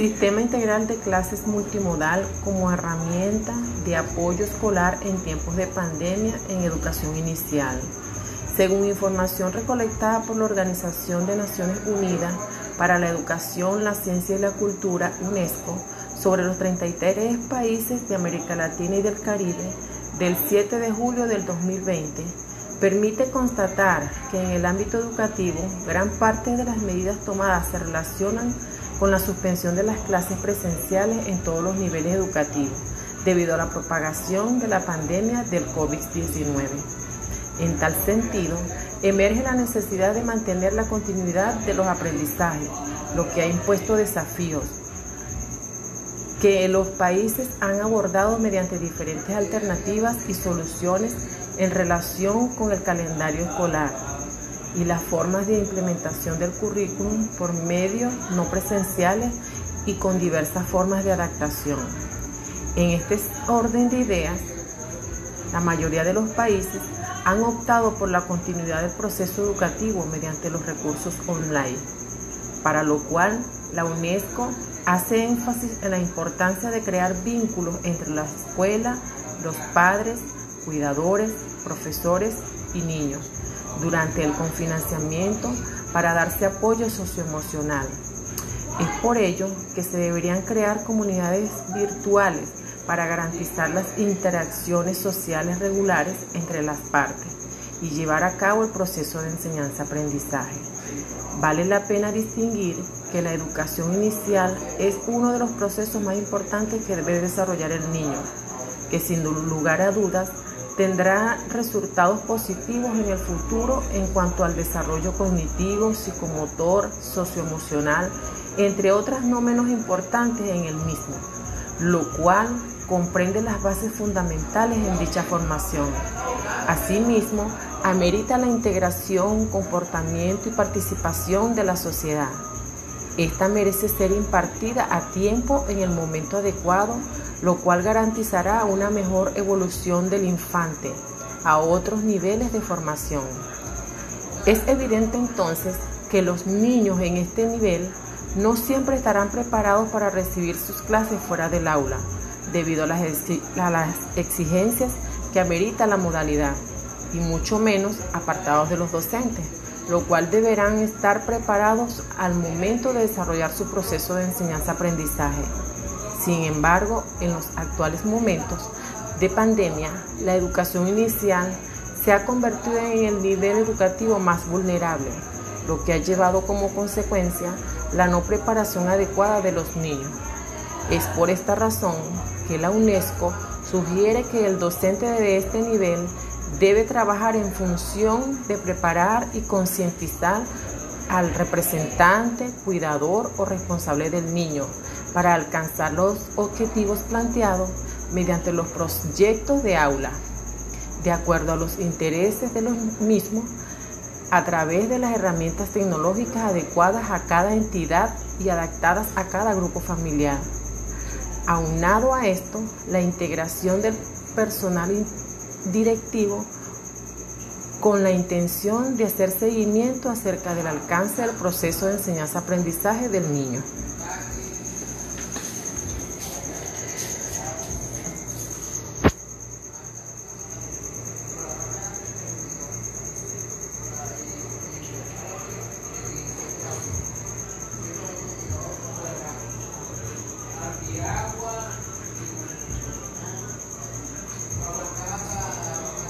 Sistema integral de clases multimodal como herramienta de apoyo escolar en tiempos de pandemia en educación inicial. Según información recolectada por la Organización de Naciones Unidas para la Educación, la Ciencia y la Cultura, UNESCO, sobre los 33 países de América Latina y del Caribe, del 7 de julio del 2020, permite constatar que en el ámbito educativo gran parte de las medidas tomadas se relacionan con la suspensión de las clases presenciales en todos los niveles educativos debido a la propagación de la pandemia del COVID-19. En tal sentido, emerge la necesidad de mantener la continuidad de los aprendizajes, lo que ha impuesto desafíos que los países han abordado mediante diferentes alternativas y soluciones en relación con el calendario escolar y las formas de implementación del currículum por medios no presenciales y con diversas formas de adaptación. En este orden de ideas, la mayoría de los países han optado por la continuidad del proceso educativo mediante los recursos online, para lo cual la UNESCO hace énfasis en la importancia de crear vínculos entre la escuela, los padres, cuidadores, profesores y niños durante el confinanciamiento para darse apoyo socioemocional. Es por ello que se deberían crear comunidades virtuales para garantizar las interacciones sociales regulares entre las partes y llevar a cabo el proceso de enseñanza-aprendizaje. Vale la pena distinguir que la educación inicial es uno de los procesos más importantes que debe desarrollar el niño, que sin lugar a dudas tendrá resultados positivos en el futuro en cuanto al desarrollo cognitivo, psicomotor, socioemocional, entre otras no menos importantes en el mismo, lo cual comprende las bases fundamentales en dicha formación. Asimismo, amerita la integración, comportamiento y participación de la sociedad. Esta merece ser impartida a tiempo en el momento adecuado lo cual garantizará una mejor evolución del infante a otros niveles de formación. Es evidente entonces que los niños en este nivel no siempre estarán preparados para recibir sus clases fuera del aula, debido a las, exigencias que amerita la modalidad, y mucho menos apartados de los docentes, lo cual deberán estar preparados al momento de desarrollar su proceso de enseñanza-aprendizaje. Sin embargo, en los actuales momentos de pandemia, la educación inicial se ha convertido en el nivel educativo más vulnerable, lo que ha llevado como consecuencia la no preparación adecuada de los niños. Es por esta razón que la UNESCO sugiere que el docente de este nivel debe trabajar en función de preparar y concientizar al representante, cuidador o responsable del niño para alcanzar los objetivos planteados mediante los proyectos de aula, de acuerdo a los intereses de los mismos, a través de las herramientas tecnológicas adecuadas a cada entidad y adaptadas a cada grupo familiar. Aunado a esto, la integración del personal directivo con la intención de hacer seguimiento acerca del alcance del proceso de enseñanza-aprendizaje del niño.